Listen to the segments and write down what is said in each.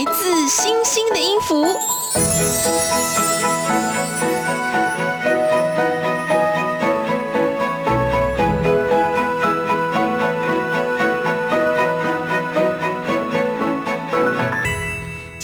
来自星星的音符。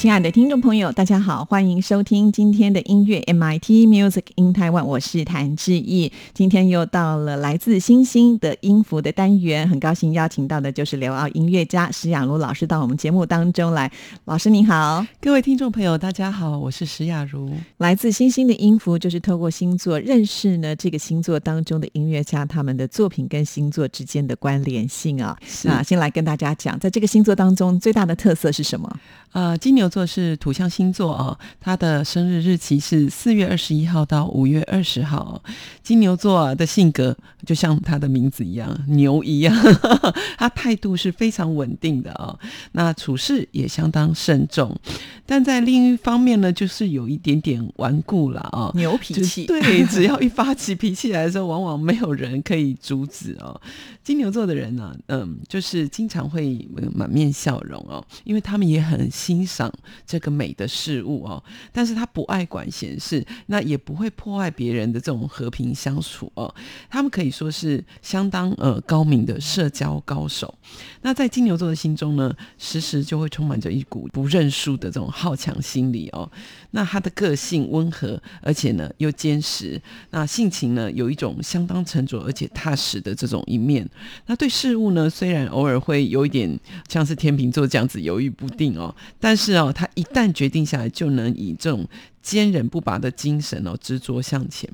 亲爱的听众朋友，大家好，欢迎收听今天的音乐 MIT Music in Taiwan，我是谭志毅。今天又到了来自星星的音符的单元，很高兴邀请到的就是刘奥音乐家石雅茹老师到我们节目当中来。老师您好，各位听众朋友，大家好，我是石雅茹。来自星星的音符就是透过星座认识呢这个星座当中的音乐家他们的作品跟星座之间的关联性啊。那先来跟大家讲，在这个星座当中最大的特色是什么？呃，金牛座是土象星座哦，他的生日日期是四月二十一号到五月二十号。金牛座的性格就像他的名字一样，牛一样，他态度是非常稳定的哦。那处事也相当慎重，但在另一方面呢，就是有一点点顽固了哦，牛脾气。对，只要一发起脾气来的时候，往往没有人可以阻止哦。金牛座的人呢，嗯，就是经常会满面笑容哦，因为他们也很。欣赏这个美的事物哦，但是他不爱管闲事，那也不会破坏别人的这种和平相处哦。他们可以说是相当呃高明的社交高手。那在金牛座的心中呢，时时就会充满着一股不认输的这种好强心理哦。那他的个性温和，而且呢又坚实，那性情呢有一种相当沉着而且踏实的这种一面。那对事物呢，虽然偶尔会有一点像是天秤座这样子犹豫不定哦。但是哦，他一旦决定下来，就能以这种坚韧不拔的精神哦，执着向前。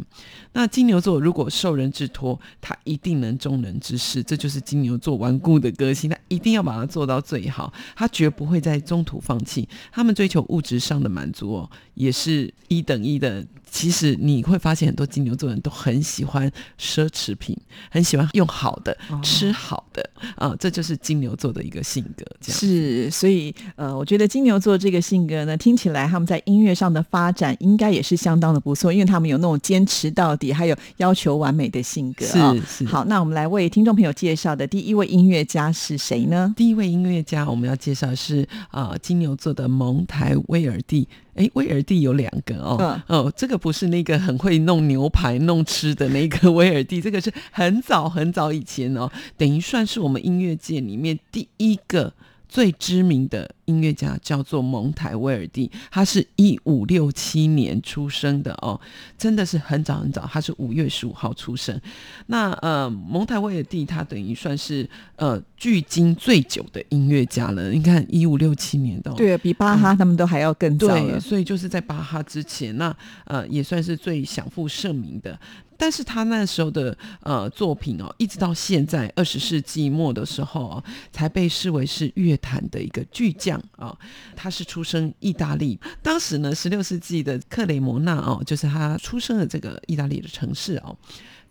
那金牛座如果受人之托，他一定能众人之事，这就是金牛座顽固的个性。他一定要把它做到最好，他绝不会在中途放弃。他们追求物质上的满足哦，也是一等一的。其实你会发现，很多金牛座人都很喜欢奢侈品，很喜欢用好的、吃好的啊，这就是金牛座的一个性格。这样是，所以呃，我觉得金牛座这个性格呢，听起来他们在音乐上的发展应该也是相当的不错，因为他们有那种坚持到底，还有要求完美的性格。是是。好，那我们来为听众朋友介绍的第一位音乐家是谁呢？第一位音乐家我们要介绍是啊，金牛座的蒙台威尔蒂。哎，威尔第有两个哦，哦，这个不是那个很会弄牛排、弄吃的那个威尔第，这个是很早很早以前哦，等于算是我们音乐界里面第一个。最知名的音乐家叫做蒙台威尔第，他是一五六七年出生的哦，真的是很早很早，他是五月十五号出生。那呃，蒙台威尔第他等于算是呃距今最久的音乐家了。你看一五六七年的，对，比巴哈他们都还要更早对。所以就是在巴哈之前，那呃也算是最享负盛名的。但是他那时候的呃作品哦，一直到现在二十世纪末的时候哦，才被视为是乐坛的一个巨匠啊。他是出生意大利，当时呢，十六世纪的克雷摩纳哦，就是他出生的这个意大利的城市哦。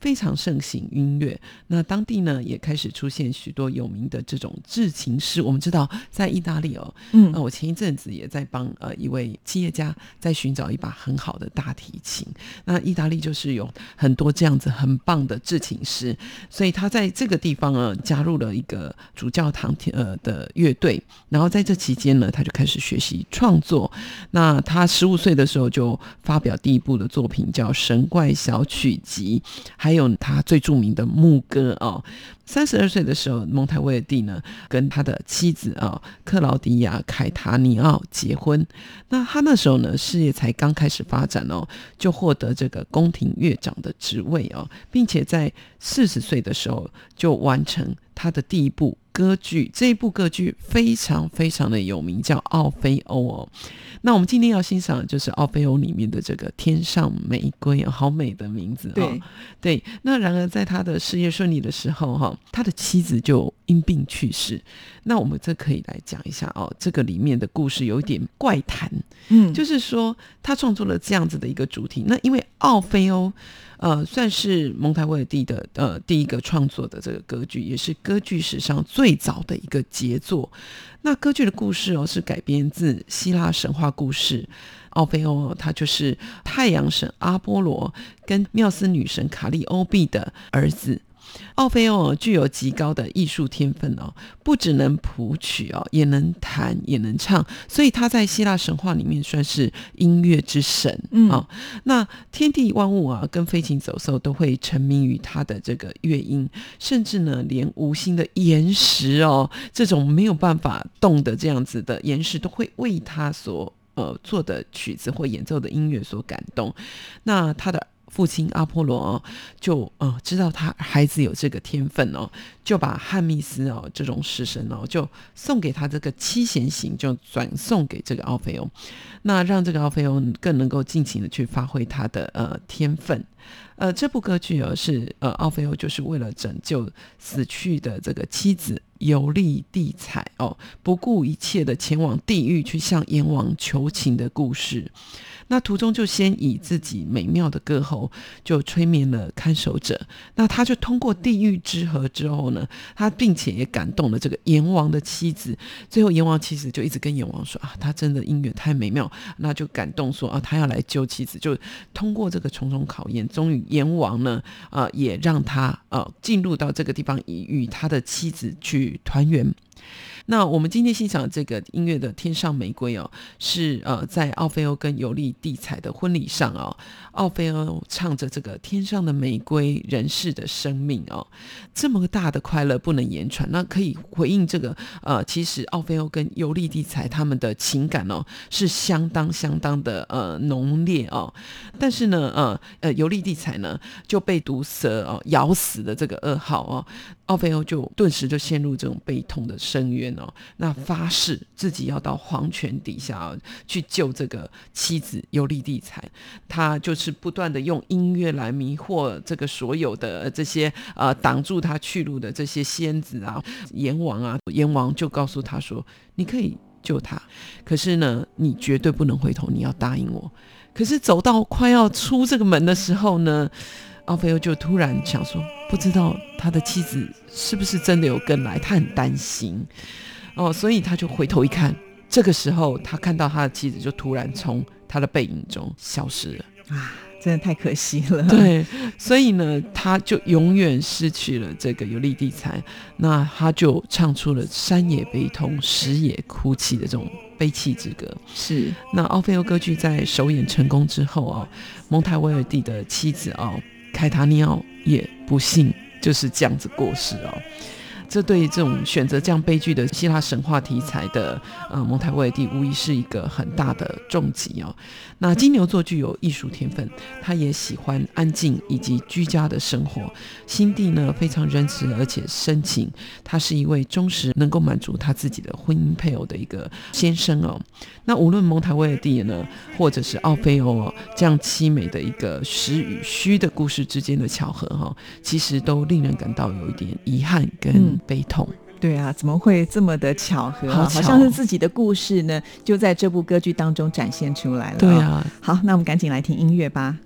非常盛行音乐，那当地呢也开始出现许多有名的这种制琴师。我们知道，在意大利哦，嗯，我前一阵子也在帮呃一位企业家在寻找一把很好的大提琴。那意大利就是有很多这样子很棒的制琴师，所以他在这个地方呢加入了一个主教堂呃的乐队。然后在这期间呢，他就开始学习创作。那他十五岁的时候就发表第一部的作品，叫《神怪小曲集》，还。还有他最著名的牧歌哦，三十二岁的时候，蒙台威尔蒂呢跟他的妻子啊克劳迪亚凯塔尼奥结婚。那他那时候呢事业才刚开始发展哦，就获得这个宫廷乐长的职位哦，并且在四十岁的时候就完成他的第一部。歌剧，这一部歌剧非常非常的有名，叫《奥菲欧》哦。那我们今天要欣赏的就是《奥菲欧》里面的这个《天上玫瑰》，好美的名字哦。对，那然而在他的事业顺利的时候，哈，他的妻子就因病去世。那我们这可以来讲一下哦，这个里面的故事有一点怪谈，嗯，就是说他创作了这样子的一个主题。那因为奥菲欧。呃，算是蒙台威尔第的呃第一个创作的这个歌剧，也是歌剧史上最早的一个杰作。那歌剧的故事哦，是改编自希腊神话故事。奥菲欧他就是太阳神阿波罗跟缪斯女神卡利欧碧的儿子。奥菲欧具有极高的艺术天分哦，不只能谱曲哦，也能弹，也能唱，所以他在希腊神话里面算是音乐之神啊。那天地万物啊，跟飞禽走兽都会沉迷于他的这个乐音，甚至呢，连无心的岩石哦，这种没有办法动的这样子的岩石，都会为他所呃做的曲子或演奏的音乐所感动。那他的。父亲阿波罗哦，就呃知道他孩子有这个天分哦，就把汉密斯哦这种式神哦，就送给他这个七弦琴，就转送给这个奥菲欧，那让这个奥菲欧更能够尽情的去发挥他的呃天分。呃，这部歌剧哦是呃奥菲欧就是为了拯救死去的这个妻子游历地采哦，不顾一切的前往地狱去向阎王求情的故事。那途中就先以自己美妙的歌喉就催眠了看守者，那他就通过地狱之河之后呢，他并且也感动了这个阎王的妻子，最后阎王妻子就一直跟阎王说啊，他真的音乐太美妙，那就感动说啊，他要来救妻子，就通过这个重重考验，终于阎王呢啊也让他啊进入到这个地方，以与他的妻子去团圆。那我们今天欣赏这个音乐的《天上玫瑰》哦，是呃在奥菲欧跟尤利蒂彩的婚礼上哦，奥菲欧唱着这个天上的玫瑰，人世的生命哦，这么大的快乐不能言传。那可以回应这个呃，其实奥菲欧跟尤利蒂彩他们的情感哦是相当相当的呃浓烈哦，但是呢呃呃尤利蒂彩呢就被毒蛇哦咬死的这个噩耗哦。奥菲欧就顿时就陷入这种悲痛的深渊哦，那发誓自己要到黄泉底下去救这个妻子尤利蒂彩，他就是不断的用音乐来迷惑这个所有的这些呃挡住他去路的这些仙子啊、阎王啊，阎王就告诉他说：“你可以救他，可是呢，你绝对不能回头，你要答应我。”可是走到快要出这个门的时候呢？奥菲欧就突然想说，不知道他的妻子是不是真的有跟来，他很担心哦，所以他就回头一看，这个时候他看到他的妻子就突然从他的背影中消失了啊，真的太可惜了。对，所以呢，他就永远失去了这个有利地财，那他就唱出了山也悲痛，石也哭泣的这种悲泣之歌。是，那奥菲欧歌剧在首演成功之后啊，蒙台威尔蒂的妻子啊。开他尿也不幸就是这样子过世哦。这对这种选择这样悲剧的希腊神话题材的呃蒙台威尔蒂，无疑是一个很大的重击哦。那金牛座具有艺术天分，他也喜欢安静以及居家的生活，心地呢非常仁慈而且深情。他是一位忠实能够满足他自己的婚姻配偶的一个先生哦。那无论蒙台威尔蒂呢，或者是奥菲欧哦，这样凄美的一个实与虚的故事之间的巧合哈，其实都令人感到有一点遗憾跟。悲痛，对啊，怎么会这么的巧合？好像是自己的故事呢，就在这部歌剧当中展现出来了。对啊，好，那我们赶紧来听音乐吧。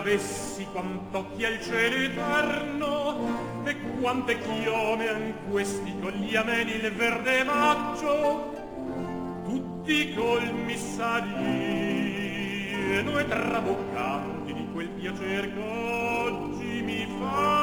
Avessi quant'occhi al cielo eterno e quante chiome an questi con gli ameni il verde maggio tutti colmi salino e traboccanti di quel piacer che oggi mi fa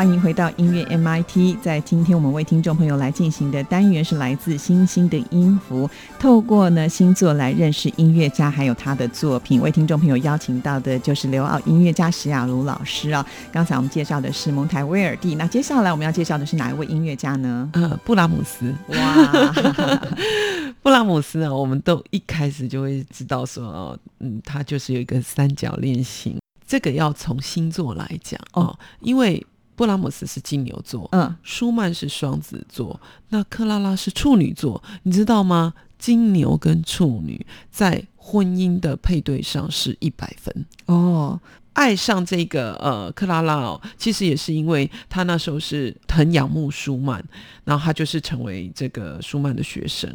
欢迎回到音乐 MIT。在今天我们为听众朋友来进行的单元是来自星星的音符，透过呢星座来认识音乐家还有他的作品。为听众朋友邀请到的就是刘奥音乐家史雅茹老师啊。刚才我们介绍的是蒙台威尔蒂，那接下来我们要介绍的是哪一位音乐家呢？呃，布拉姆斯。哇，布拉姆斯啊，我们都一开始就会知道说，哦，嗯，他就是有一个三角恋型。这个要从星座来讲哦，因为布拉姆斯是金牛座，嗯，舒曼是双子座，那克拉拉是处女座，你知道吗？金牛跟处女在婚姻的配对上是一百分哦。爱上这个呃克拉拉哦，其实也是因为他那时候是很仰慕舒曼，然后他就是成为这个舒曼的学生。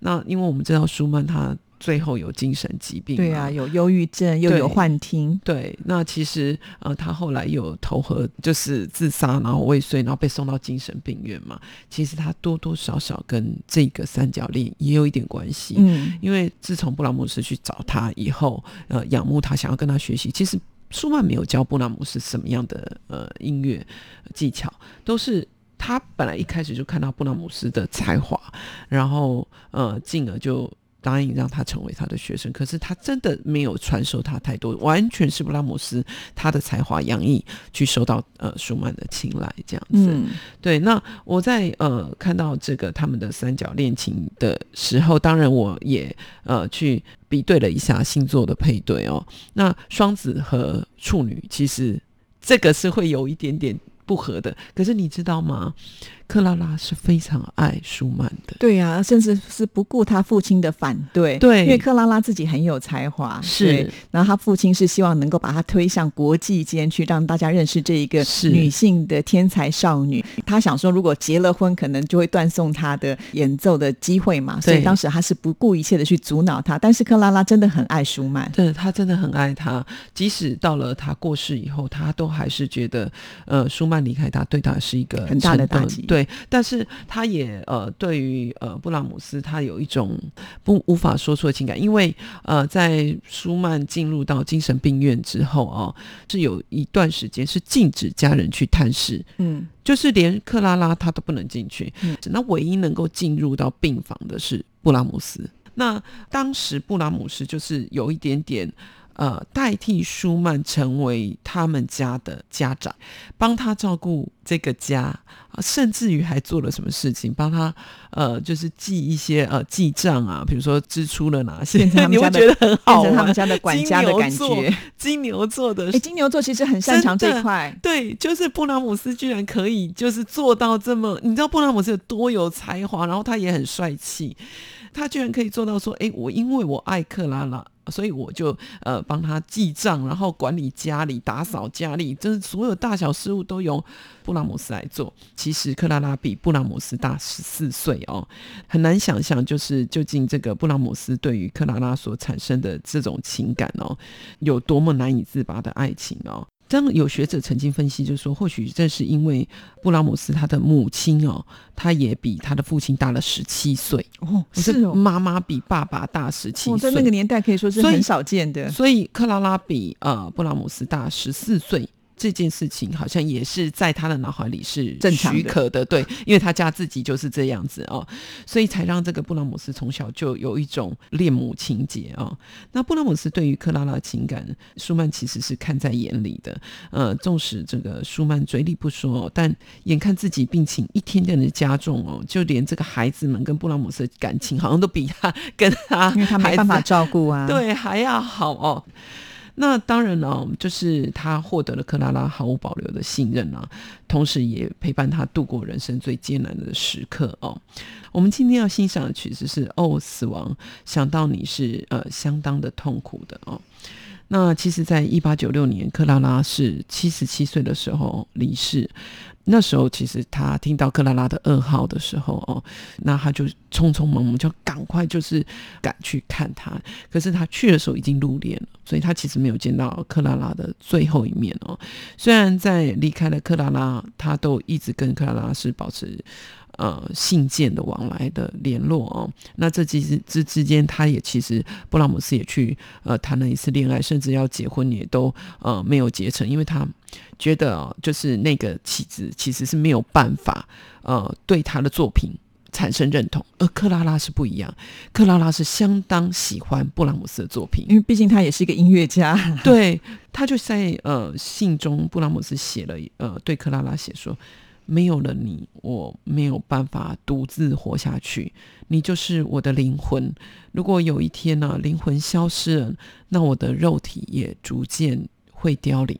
那因为我们知道舒曼他。最后有精神疾病，对啊，有忧郁症，又有幻听。对，那其实呃，他后来有投河，就是自杀，然后未遂，然后被送到精神病院嘛。其实他多多少少跟这个三角恋也有一点关系。嗯，因为自从布拉姆斯去找他以后，呃，仰慕他，想要跟他学习。其实舒曼没有教布拉姆斯什么样的呃音乐技巧，都是他本来一开始就看到布拉姆斯的才华，然后呃，进而就。答应让他成为他的学生，可是他真的没有传授他太多，完全是布拉姆斯他的才华洋溢去受到呃舒曼的青睐，这样子。对，那我在呃看到这个他们的三角恋情的时候，当然我也呃去比对了一下星座的配对哦。那双子和处女其实这个是会有一点点不合的，可是你知道吗？克拉拉是非常爱舒曼的，对呀，甚至是不顾他父亲的反对，对，因为克拉拉自己很有才华，是，然后他父亲是希望能够把他推向国际间去，让大家认识这一个女性的天才少女。他想说，如果结了婚，可能就会断送她的演奏的机会嘛，所以当时他是不顾一切的去阻挠她。但是克拉拉真的很爱舒曼，对她真的很爱他，即使到了他过世以后，他都还是觉得，呃，舒曼离开他对他是一个很大的打击。对，但是他也呃，对于呃布拉姆斯，他有一种不无法说出的情感，因为呃，在舒曼进入到精神病院之后啊，是有一段时间是禁止家人去探视，嗯，就是连克拉拉他都不能进去，嗯，那唯一能够进入到病房的是布拉姆斯。那当时布拉姆斯就是有一点点。呃，代替舒曼成为他们家的家长，帮他照顾这个家，甚至于还做了什么事情，帮他呃，就是记一些呃记账啊，比如说支出了哪些，你会觉得很好，他们家的管家的感觉。金牛座的，哎，金牛座其实很擅长这块，对，就是布拉姆斯居然可以就是做到这么，你知道布拉姆斯有多有才华，然后他也很帅气，他居然可以做到说，哎，我因为我爱克拉拉。所以我就呃帮他记账，然后管理家里、打扫家里，就是所有大小事务都由布拉姆斯来做。其实克拉拉比布拉姆斯大十四岁哦，很难想象，就是究竟这个布拉姆斯对于克拉拉所产生的这种情感哦，有多么难以自拔的爱情哦。这样有学者曾经分析，就是说，或许正是因为布拉姆斯他的母亲哦，他也比他的父亲大了十七岁。哦，是哦，妈妈比爸爸大十七岁，在那个年代可以说是很少见的，所以克拉拉比呃布拉姆斯大十四岁。这件事情好像也是在他的脑海里是许可的，对，因为他家自己就是这样子哦，所以才让这个布拉姆斯从小就有一种恋母情节哦。那布拉姆斯对于克拉拉的情感，舒曼其实是看在眼里的。呃，纵使这个舒曼嘴里不说，但眼看自己病情一天天的加重哦，就连这个孩子们跟布拉姆斯的感情好像都比他 跟他，因为他没办法照顾啊，对，还要好哦。那当然了，就是他获得了克拉拉毫无保留的信任啊，同时也陪伴他度过人生最艰难的时刻哦。我们今天要欣赏的曲子是《哦，死亡》，想到你是呃相当的痛苦的哦。那其实，在一八九六年，克拉拉是七十七岁的时候离世。那时候，其实他听到克拉拉的噩耗的时候，哦，那他就匆匆忙忙就赶快就是赶去看他。可是他去的时候已经入殓了，所以他其实没有见到克拉拉的最后一面哦。虽然在离开了克拉拉，他都一直跟克拉拉是保持。呃信件的往来的联络哦。那这其实之之间，他也其实布拉姆斯也去呃谈了一次恋爱，甚至要结婚也都呃没有结成，因为他觉得哦，就是那个妻子其实是没有办法呃对他的作品。产生认同，而克拉拉是不一样。克拉拉是相当喜欢布拉姆斯的作品，因为毕竟他也是一个音乐家。对，他就在呃信中，布拉姆斯写了呃对克拉拉写说：“没有了你，我没有办法独自活下去。你就是我的灵魂。如果有一天呢，灵魂消失了，那我的肉体也逐渐会凋零。”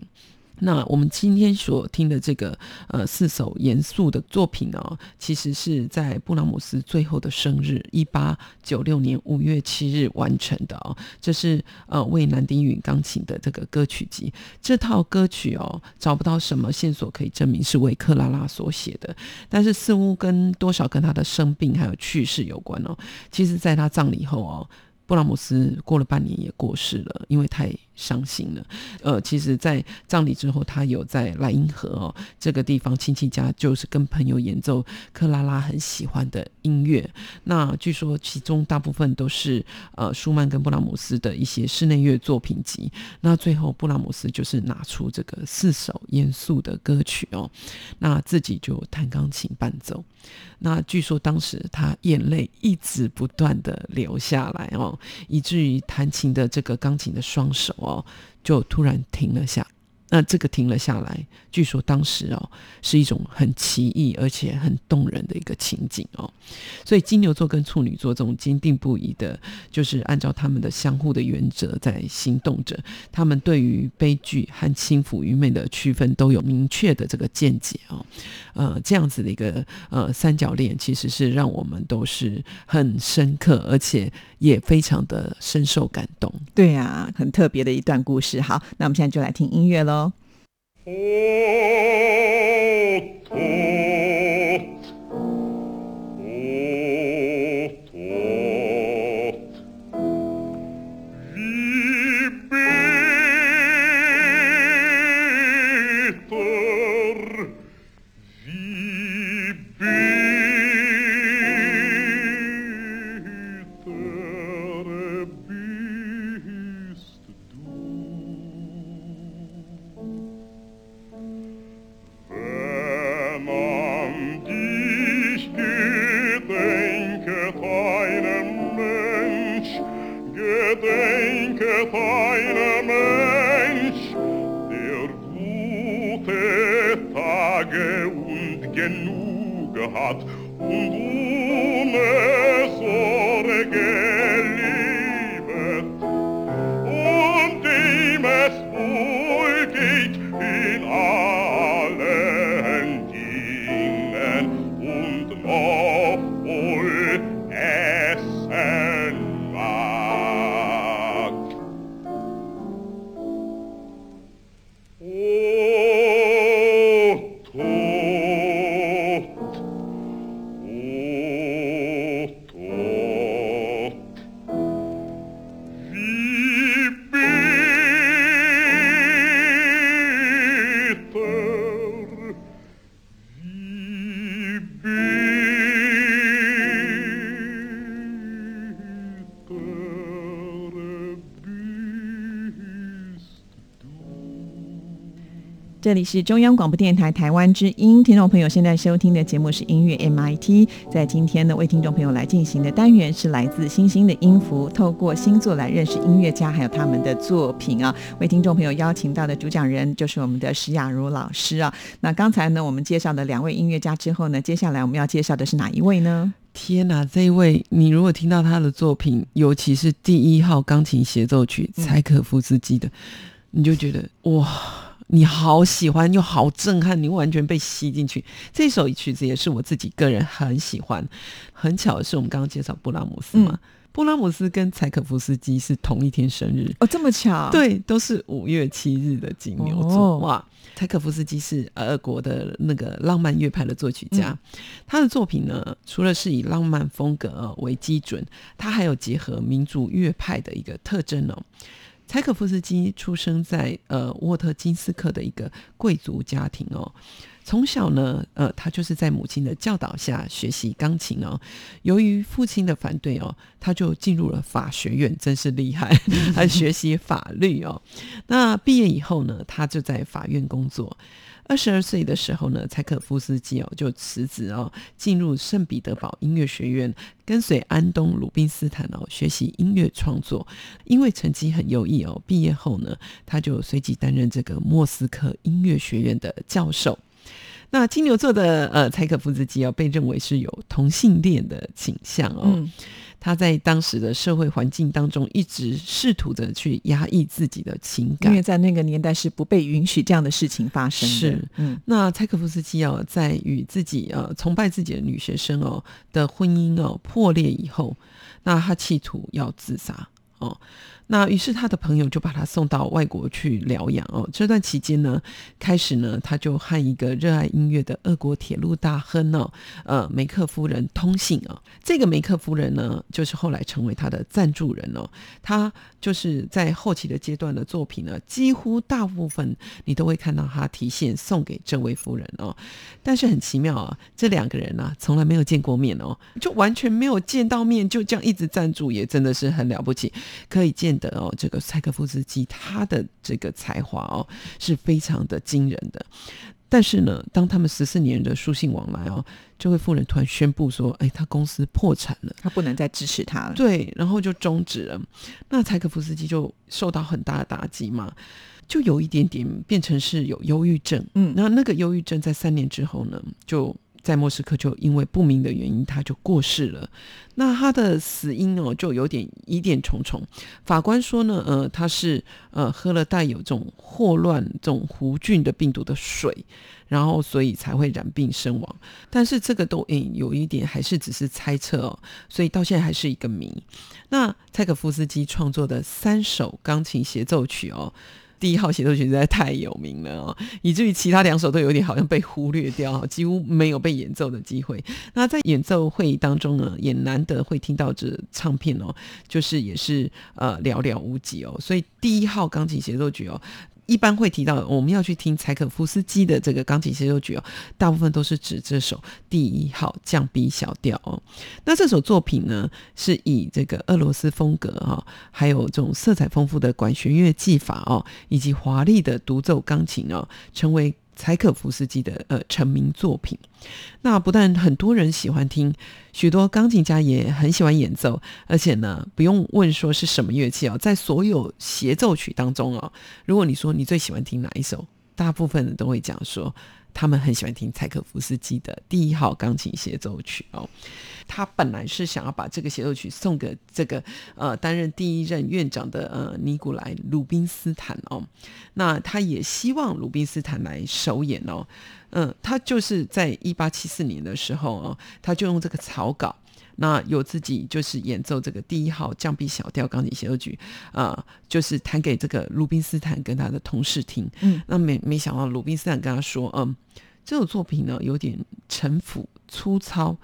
那我们今天所听的这个呃四首严肃的作品呢，其实是在布拉姆斯最后的生日，一八九六年五月七日完成的哦。这是呃为南丁允钢琴的这个歌曲集。这套歌曲哦，找不到什么线索可以证明是为克拉拉所写的，但是似乎跟多少跟他的生病还有去世有关哦。其实，在他葬礼后哦，布拉姆斯过了半年也过世了，因为太。伤心了，呃，其实，在葬礼之后，他有在莱茵河哦这个地方亲戚家，就是跟朋友演奏克拉拉很喜欢的音乐。那据说其中大部分都是呃舒曼跟布拉姆斯的一些室内乐作品集。那最后布拉姆斯就是拿出这个四首严肃的歌曲哦，那自己就弹钢琴伴奏。那据说当时他眼泪一直不断的流下来哦，以至于弹琴的这个钢琴的双手。哦，就突然停了下。那这个停了下来，据说当时哦是一种很奇异而且很动人的一个情景哦。所以金牛座跟处女座这种坚定不移的，就是按照他们的相互的原则在行动着。他们对于悲剧和轻浮愚昧的区分都有明确的这个见解哦。呃，这样子的一个呃三角恋，其实是让我们都是很深刻，而且也非常的深受感动。对啊，很特别的一段故事。好，那我们现在就来听音乐喽。O, o. 这里是中央广播电台台湾之音，听众朋友现在收听的节目是音乐 MIT。在今天呢，为听众朋友来进行的单元是来自星星的音符，透过星座来认识音乐家还有他们的作品啊。为听众朋友邀请到的主讲人就是我们的石雅茹老师啊。那刚才呢，我们介绍了两位音乐家之后呢，接下来我们要介绍的是哪一位呢？天哪，这一位你如果听到他的作品，尤其是第一号钢琴协奏曲柴可夫斯基的，你就觉得哇！你好喜欢又好震撼，你完全被吸进去。这首曲子也是我自己个人很喜欢。很巧的是，我们刚刚介绍布拉姆斯嘛，布拉姆斯跟柴可夫斯基是同一天生日哦，这么巧？对，都是五月七日的金牛座哇。柴可夫斯基是俄国的那个浪漫乐派的作曲家，他的作品呢，除了是以浪漫风格为基准，他还有结合民族乐派的一个特征哦。柴可夫斯基出生在呃沃特金斯克的一个贵族家庭哦。从小呢，呃，他就是在母亲的教导下学习钢琴哦。由于父亲的反对哦，他就进入了法学院，真是厉害，还学习法律哦。那毕业以后呢，他就在法院工作。二十二岁的时候呢，柴可夫斯基哦就辞职哦，进入圣彼得堡音乐学院，跟随安东·鲁宾斯坦哦学习音乐创作。因为成绩很优异哦，毕业后呢，他就随即担任这个莫斯科音乐学院的教授。那金牛座的呃柴可夫斯基哦，被认为是有同性恋的倾向哦。他在当时的社会环境当中，一直试图着去压抑自己的情感，因为在那个年代是不被允许这样的事情发生的。是，嗯，那柴可夫斯基哦，在与自己呃崇拜自己的女学生哦的婚姻哦破裂以后，那他企图要自杀哦。那于是他的朋友就把他送到外国去疗养哦。这段期间呢，开始呢，他就和一个热爱音乐的俄国铁路大亨哦，呃，梅克夫人通信啊。这个梅克夫人呢，就是后来成为他的赞助人哦。他就是在后期的阶段的作品呢，几乎大部分你都会看到他提现送给这位夫人哦。但是很奇妙啊，这两个人呢，从来没有见过面哦，就完全没有见到面，就这样一直赞助，也真的是很了不起，可以见。的哦，这个柴可夫斯基他的这个才华哦是非常的惊人的，但是呢，当他们十四年的书信往来哦，这位夫人突然宣布说：“哎，他公司破产了，他不能再支持他了。”对，然后就终止了。那柴可夫斯基就受到很大的打击嘛，就有一点点变成是有忧郁症。嗯，那那个忧郁症在三年之后呢，就。在莫斯科就因为不明的原因，他就过世了。那他的死因哦，就有点疑点重重。法官说呢，呃，他是呃喝了带有这种霍乱、这种弧菌的病毒的水，然后所以才会染病身亡。但是这个都诶有一点还是只是猜测哦，所以到现在还是一个谜。那柴可夫斯基创作的三首钢琴协奏曲哦。第一号协奏曲实在太有名了哦，以至于其他两首都有点好像被忽略掉，几乎没有被演奏的机会。那在演奏会当中呢，也难得会听到这唱片哦，就是也是呃寥寥无几哦。所以第一号钢琴协奏曲哦。一般会提到我们要去听柴可夫斯基的这个钢琴协奏曲哦，大部分都是指这首第一号降 B 小调哦。那这首作品呢，是以这个俄罗斯风格哈，还有这种色彩丰富的管弦乐技法哦，以及华丽的独奏钢琴哦，成为。柴可夫斯基的呃成名作品，那不但很多人喜欢听，许多钢琴家也很喜欢演奏，而且呢，不用问说是什么乐器哦，在所有协奏曲当中哦，如果你说你最喜欢听哪一首，大部分都会讲说。他们很喜欢听柴可夫斯基的第一号钢琴协奏曲哦。他本来是想要把这个协奏曲送给这个呃担任第一任院长的呃尼古莱鲁宾斯坦哦。那他也希望鲁宾斯坦来首演哦。嗯，他就是在一八七四年的时候哦，他就用这个草稿。那有自己就是演奏这个第一号降 B 小调钢琴协奏曲，啊，就是弹给这个鲁宾斯坦跟他的同事听。嗯，那没没想到鲁宾斯坦跟他说，嗯，这首作品呢有点陈腐粗糙，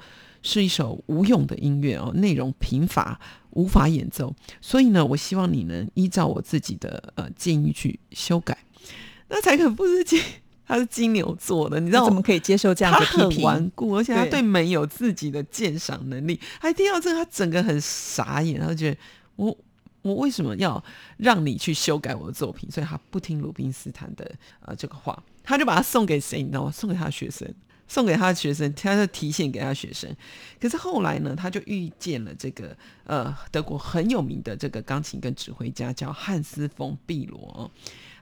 是一首无用的音乐哦，内容贫乏，无法演奏。所以呢，我希望你能依照我自己的呃建议去修改。那柴可夫斯基。他是金牛座的，你知道怎么可以接受这样的批评？他很顽固，而且他对美有自己的鉴赏能力。还听到这个，他整个很傻眼，他觉得我我为什么要让你去修改我的作品？所以他不听鲁宾斯坦的呃这个话，他就把它送给谁？你知道吗？送给他的学生，送给他的学生，他就提现给他学生。可是后来呢，他就遇见了这个呃德国很有名的这个钢琴跟指挥家，叫汉斯·冯·碧罗。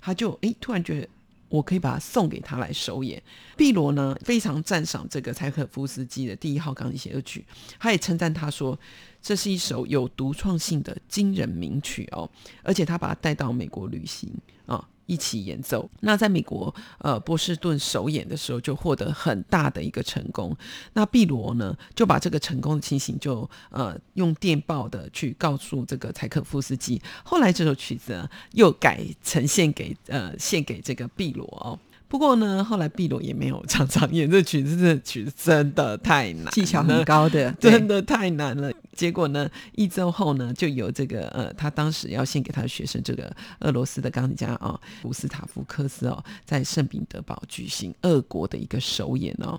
他就诶突然觉得。我可以把它送给他来首演。碧罗呢非常赞赏这个柴可夫斯基的第一号钢琴协奏曲，他也称赞他说这是一首有独创性的惊人名曲哦，而且他把它带到美国旅行啊。一起演奏，那在美国呃波士顿首演的时候就获得很大的一个成功。那碧罗呢就把这个成功的情形就呃用电报的去告诉这个柴可夫斯基。后来这首曲子又改呈现给呃献给这个碧罗哦。不过呢，后来碧罗也没有常常演这曲子，这曲子真的太难，技巧很高的，真的太难了。结果呢，一周后呢，就有这个呃，他当时要献给他的学生，这个俄罗斯的钢琴家啊，古斯塔夫科斯哦，在圣彼得堡举行俄国的一个首演哦。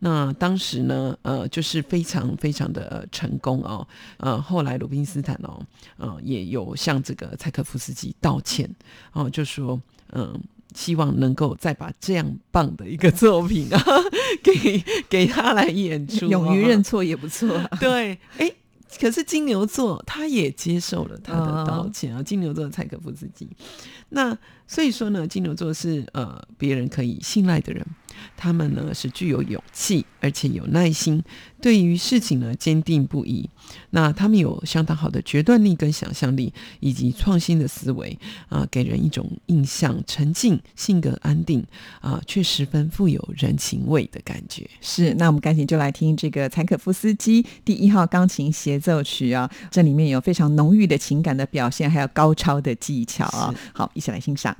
那当时呢，呃，就是非常非常的成功哦。呃，后来鲁宾斯坦哦，呃，也有向这个柴可夫斯基道歉哦，就说嗯。希望能够再把这样棒的一个作品啊，给给他来演出，勇于认错也不错。对，哎，可是金牛座他也接受了他的道歉啊。金牛座的柴可夫斯基，那所以说呢，金牛座是呃别人可以信赖的人。他们呢是具有勇气，而且有耐心，对于事情呢坚定不移。那他们有相当好的决断力跟想象力，以及创新的思维啊，给人一种印象沉静、性格安定啊，却十分富有人情味的感觉。是，那我们赶紧就来听这个柴可夫斯基第一号钢琴协奏曲啊，这里面有非常浓郁的情感的表现，还有高超的技巧啊。好，一起来欣赏。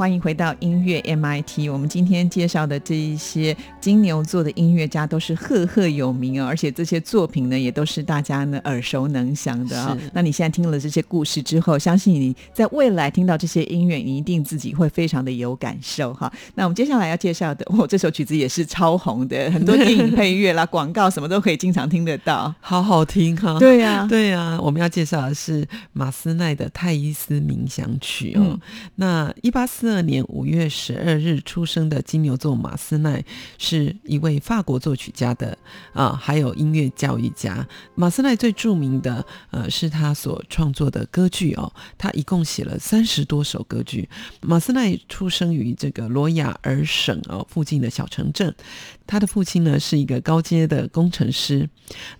欢迎回到音乐 MIT。我们今天介绍的这一些金牛座的音乐家都是赫赫有名哦，而且这些作品呢也都是大家呢耳熟能详的啊。那你现在听了这些故事之后，相信你在未来听到这些音乐，你一定自己会非常的有感受哈。那我们接下来要介绍的，哦，这首曲子也是超红的，很多电影配乐啦、广告什么都可以经常听得到，好好听哈。对呀，对呀。我们要介绍的是马斯奈的《泰伊斯冥想曲》哦。那一八四。二年五月十二日出生的金牛座马斯奈是一位法国作曲家的啊，还有音乐教育家。马斯奈最著名的呃是他所创作的歌剧哦，他一共写了三十多首歌剧。马斯奈出生于这个罗亚尔省哦附近的小城镇，他的父亲呢是一个高阶的工程师。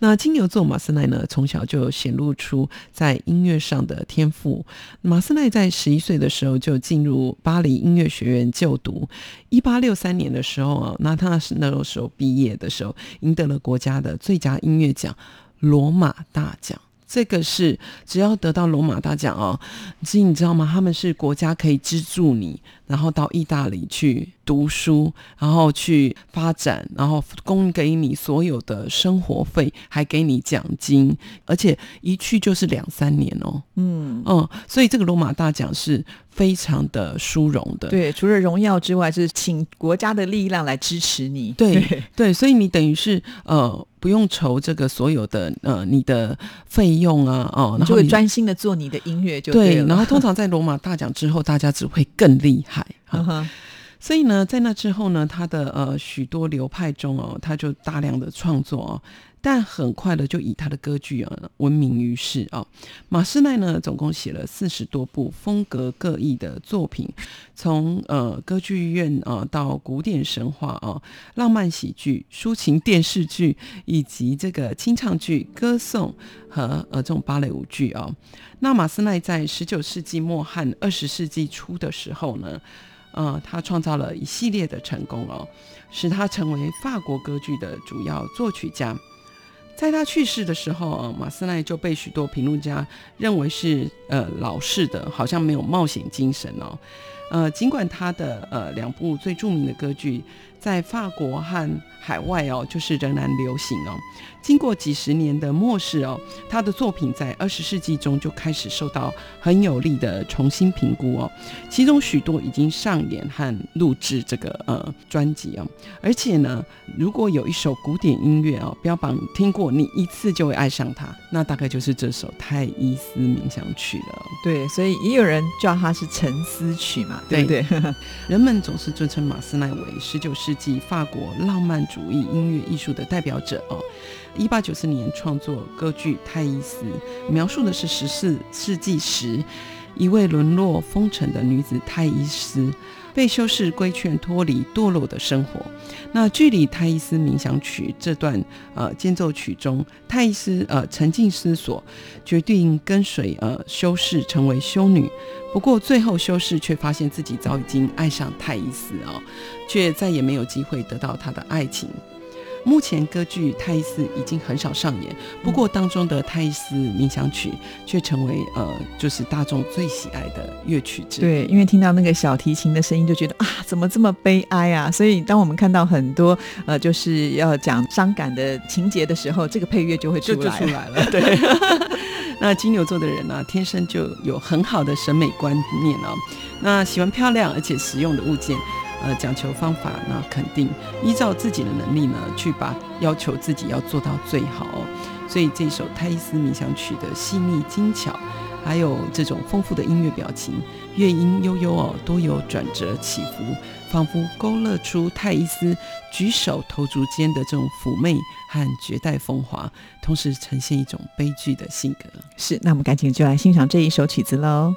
那金牛座马斯奈呢从小就显露出在音乐上的天赋。马斯奈在十一岁的时候就进入巴黎音乐学院就读。一八六三年的时候啊，那他是那个时候毕业的时候，赢得了国家的最佳音乐奖——罗马大奖。这个是只要得到罗马大奖哦，其实你知道吗？他们是国家可以资助你，然后到意大利去读书，然后去发展，然后供给你所有的生活费，还给你奖金，而且一去就是两三年哦。嗯嗯，所以这个罗马大奖是非常的殊荣的。对，除了荣耀之外，就是请国家的力量来支持你。对对，所以你等于是呃。不用愁这个所有的呃你的费用啊哦，然后就会专心的做你的音乐就对。然后通常在罗马大奖之后，大家只会更厉害。所以呢，在那之后呢，他的呃许多流派中哦，他就大量的创作哦。但很快的就以他的歌剧啊闻名于世啊。马斯奈呢，总共写了四十多部风格各异的作品，从呃歌剧院啊到古典神话啊、浪漫喜剧、抒情电视剧，以及这个清唱剧、歌颂和呃这种芭蕾舞剧啊。那马斯奈在十九世纪末和二十世纪初的时候呢，呃，他创造了一系列的成功哦，使他成为法国歌剧的主要作曲家。在他去世的时候，马斯奈就被许多评论家认为是呃老式的，好像没有冒险精神哦。呃，尽管他的呃两部最著名的歌剧在法国和海外哦，就是仍然流行哦。经过几十年的漠视哦，他的作品在二十世纪中就开始受到很有力的重新评估哦。其中许多已经上演和录制这个呃专辑哦。而且呢，如果有一首古典音乐哦，标榜听过你一次就会爱上它，那大概就是这首《泰伊斯冥想曲》了。对，所以也有人叫它是沉思曲嘛，对不对？人们总是尊称马斯奈为十九世世纪法国浪漫主义音乐艺术的代表者哦。一八九四年创作歌剧《泰伊斯》，描述的是十四世纪时一位沦落风尘的女子泰伊斯被修士规劝脱离堕落的生活。那距离《泰伊斯冥想曲》这段呃间奏曲中，泰伊斯呃沉浸思索，决定跟随呃修士成为修女。不过最后修士却发现自己早已经爱上泰伊斯哦，却再也没有机会得到他的爱情。目前歌剧《泰伊斯》已经很少上演，不过当中的《泰伊斯冥想曲》却成为呃，就是大众最喜爱的乐曲之一。对，因为听到那个小提琴的声音，就觉得啊，怎么这么悲哀啊？所以当我们看到很多呃，就是要讲伤感的情节的时候，这个配乐就会出来出来了。对，那金牛座的人呢，天生就有很好的审美观念哦，那喜欢漂亮而且实用的物件。呃，讲求方法，那肯定依照自己的能力呢，去把要求自己要做到最好。所以这首《泰伊斯冥想曲》的细腻精巧，还有这种丰富的音乐表情，乐音悠悠哦，多有转折起伏，仿佛勾勒出泰伊斯举手投足间的这种妩媚和绝代风华，同时呈现一种悲剧的性格。是，那我们赶紧就来欣赏这一首曲子喽。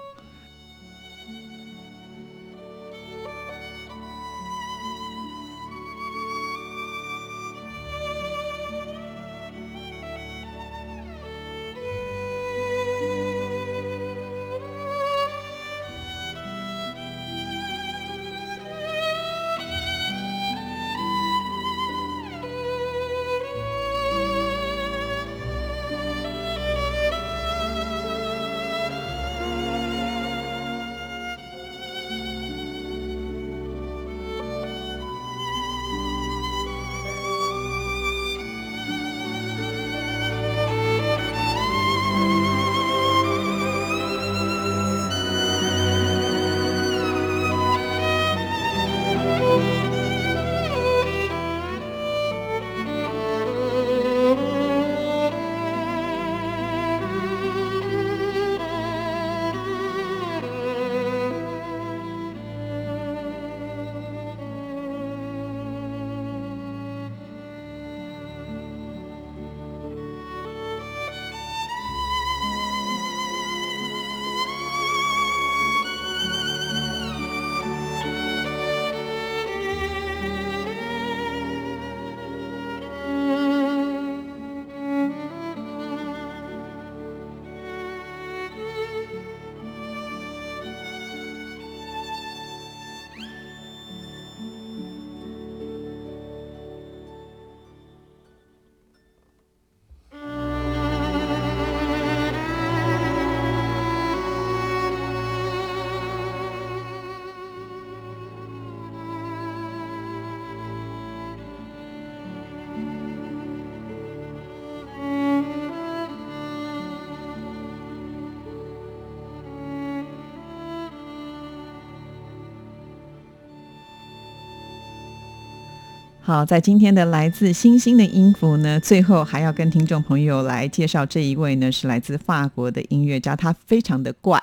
好，在今天的来自星星的音符呢，最后还要跟听众朋友来介绍这一位呢，是来自法国的音乐家，他非常的怪，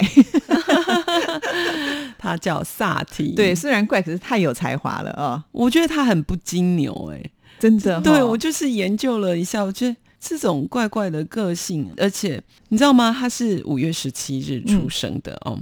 他叫萨提。对，虽然怪，可是太有才华了哦，我觉得他很不金牛哎、真的、哦。对我就是研究了一下，我觉得这种怪怪的个性，而且你知道吗？他是五月十七日出生的、哦，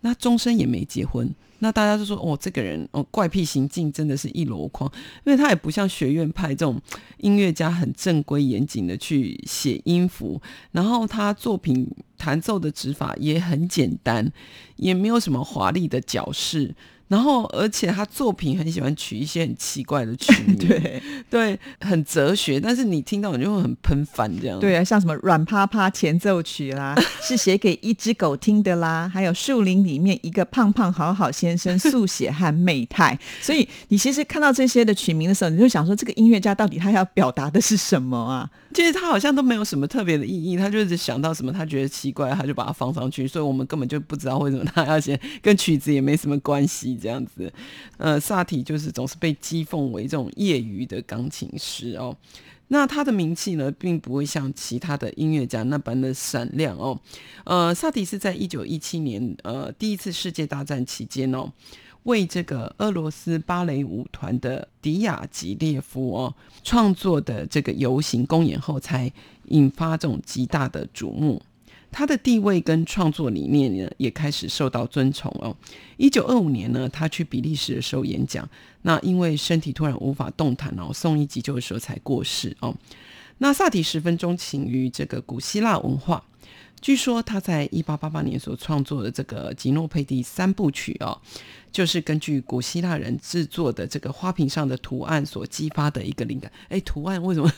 那终身也没结婚。那大家就说哦，这个人哦怪癖行径真的是一箩筐，因为他也不像学院派这种音乐家很正规严谨的去写音符，然后他作品弹奏的指法也很简单，也没有什么华丽的角饰。然后，而且他作品很喜欢取一些很奇怪的曲名，对对，很哲学，但是你听到你就会很喷饭这样。对啊，像什么软趴趴前奏曲啦，是写给一只狗听的啦，还有树林里面一个胖胖好好先生速写和媚态。所以你其实看到这些的曲名的时候，你就想说，这个音乐家到底他要表达的是什么啊？其实他好像都没有什么特别的意义，他就是想到什么他觉得奇怪，他就把它放上去，所以我们根本就不知道为什么他要写，跟曲子也没什么关系这样子。呃，萨提就是总是被讥讽为这种业余的钢琴师哦。那他的名气呢，并不会像其他的音乐家那般的闪亮哦。呃，萨提是在一九一七年呃第一次世界大战期间哦。为这个俄罗斯芭蕾舞团的迪亚吉列夫哦创作的这个游行公演后，才引发这种极大的瞩目。他的地位跟创作理念呢，也开始受到尊崇哦。一九二五年呢，他去比利时的时候演讲，那因为身体突然无法动弹哦，送医急救的时候才过世哦。那萨提十分钟情于这个古希腊文化。据说他在一八八八年所创作的这个《吉诺佩蒂三部曲》哦，就是根据古希腊人制作的这个花瓶上的图案所激发的一个灵感。哎，图案为什么？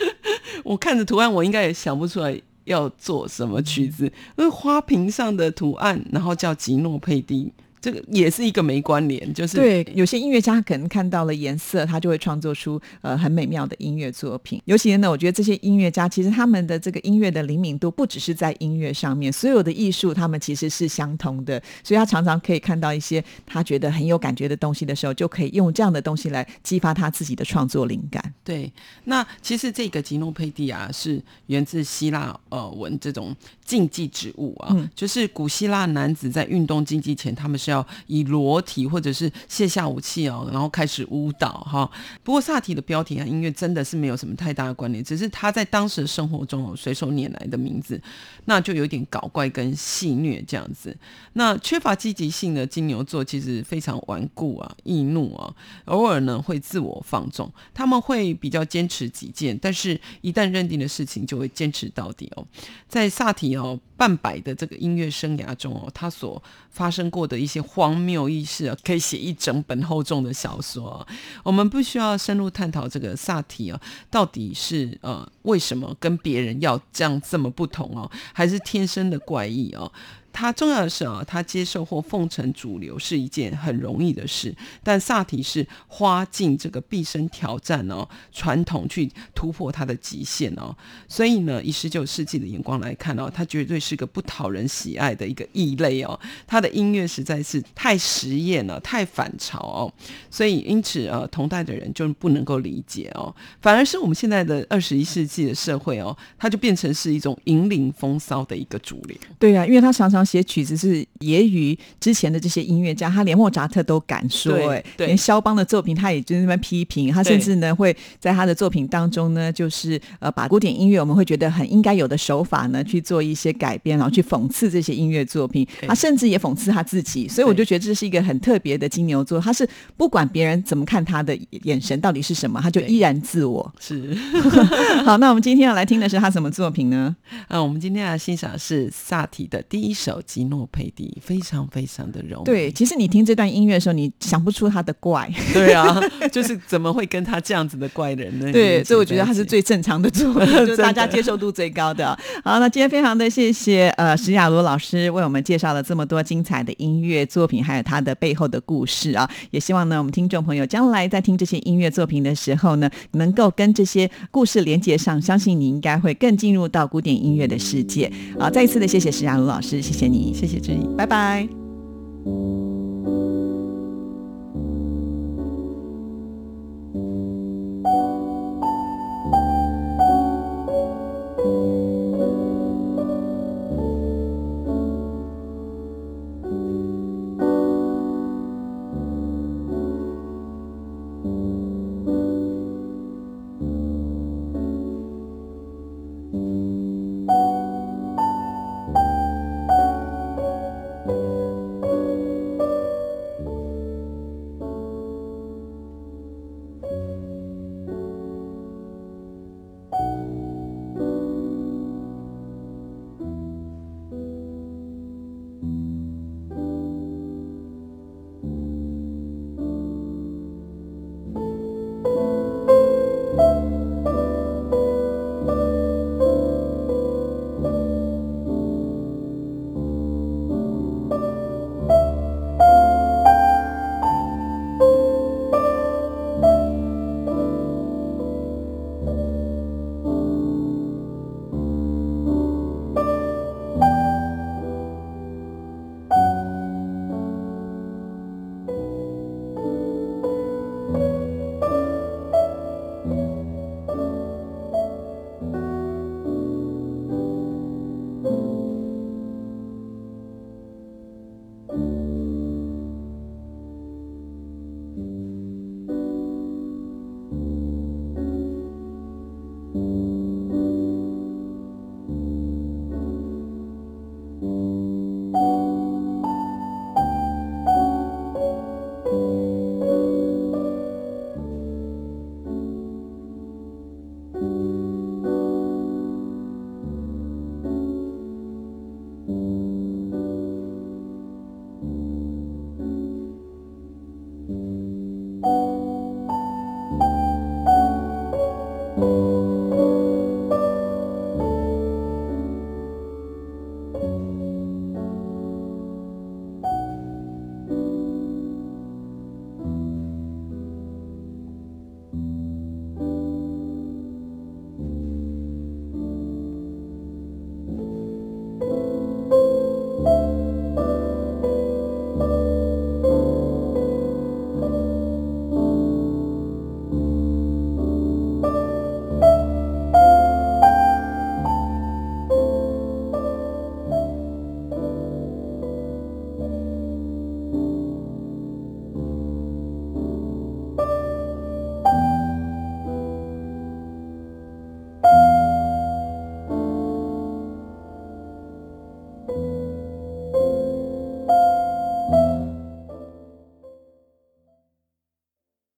我看着图案，我应该也想不出来要做什么曲子，因为花瓶上的图案，然后叫吉诺佩蒂。这个也是一个没关联，就是对有些音乐家可能看到了颜色，他就会创作出呃很美妙的音乐作品。尤其呢，我觉得这些音乐家其实他们的这个音乐的灵敏度不只是在音乐上面，所有的艺术他们其实是相同的，所以他常常可以看到一些他觉得很有感觉的东西的时候，就可以用这样的东西来激发他自己的创作灵感。对，那其实这个吉诺佩蒂啊，是源自希腊呃文这种竞技植物啊，嗯就是古希腊男子在运动竞技前，他们是要以裸体或者是卸下武器哦，然后开始舞蹈哈。不过萨提的标题和音乐真的是没有什么太大的关联，只是他在当时的生活中哦随手拈来的名字，那就有点搞怪跟戏谑这样子。那缺乏积极性的金牛座其实非常顽固啊、易怒啊，偶尔呢会自我放纵，他们会比较坚持己见，但是一旦认定的事情就会坚持到底哦。在萨提哦半百的这个音乐生涯中哦，他所发生过的一些荒谬轶事啊，可以写一整本厚重的小说、我们不需要深入探讨这个萨提啊，到底是呃为什么跟别人要这样这么不同哦，还是天生的怪异哦？他重要的是啊，他接受或奉承主流是一件很容易的事，但萨提是花尽这个毕生挑战哦，传统去突破他的极限哦，所以呢，以十九世纪的眼光来看哦，他绝对是个不讨人喜爱的一个异类哦，他的音乐实在是太实验了，太反潮哦，所以因此呃，同代的人就不能够理解哦，反而是我们现在的二十一世纪的社会哦，它就变成是一种引领风骚的一个主流。对啊，因为他常常写曲子是揶揄之前的这些音乐家，他连莫扎特都敢说、对哎，对。连肖邦的作品他也就是那边批评，他甚至呢会在他的作品当中呢，就是呃把古典音乐我们会觉得很应该有的手法呢去做一些改编，然后去讽刺这些音乐作品，对他甚至也讽刺他自己，所以我就觉得这是一个很特别的金牛座，他是不管别人怎么看他的眼神到底是什么，他就依然自我。是，好，那我们今天要来听的是他什么作品呢？啊，我们今天要欣赏的是萨提的第一首吉诺佩蒂，非常非常的柔美。对，其实你听这段音乐的时候，你想不出他的怪。对啊，就是怎么会跟他这样子的怪人呢？对，所以我觉得他是最正常的作品，就是大家接受度最高的。好，那今天非常的谢谢呃史雅罗老师为我们介绍了这么多精彩的音乐作品，还有他的背后的故事啊。也希望呢，我们听众朋友将来在听这些音乐作品的时候呢，能够跟这些故事连接上，相信你应该会更进入到古典音乐的世界。啊，再一次的谢谢史雅罗老师，谢谢谢你，谢谢志毅。拜拜。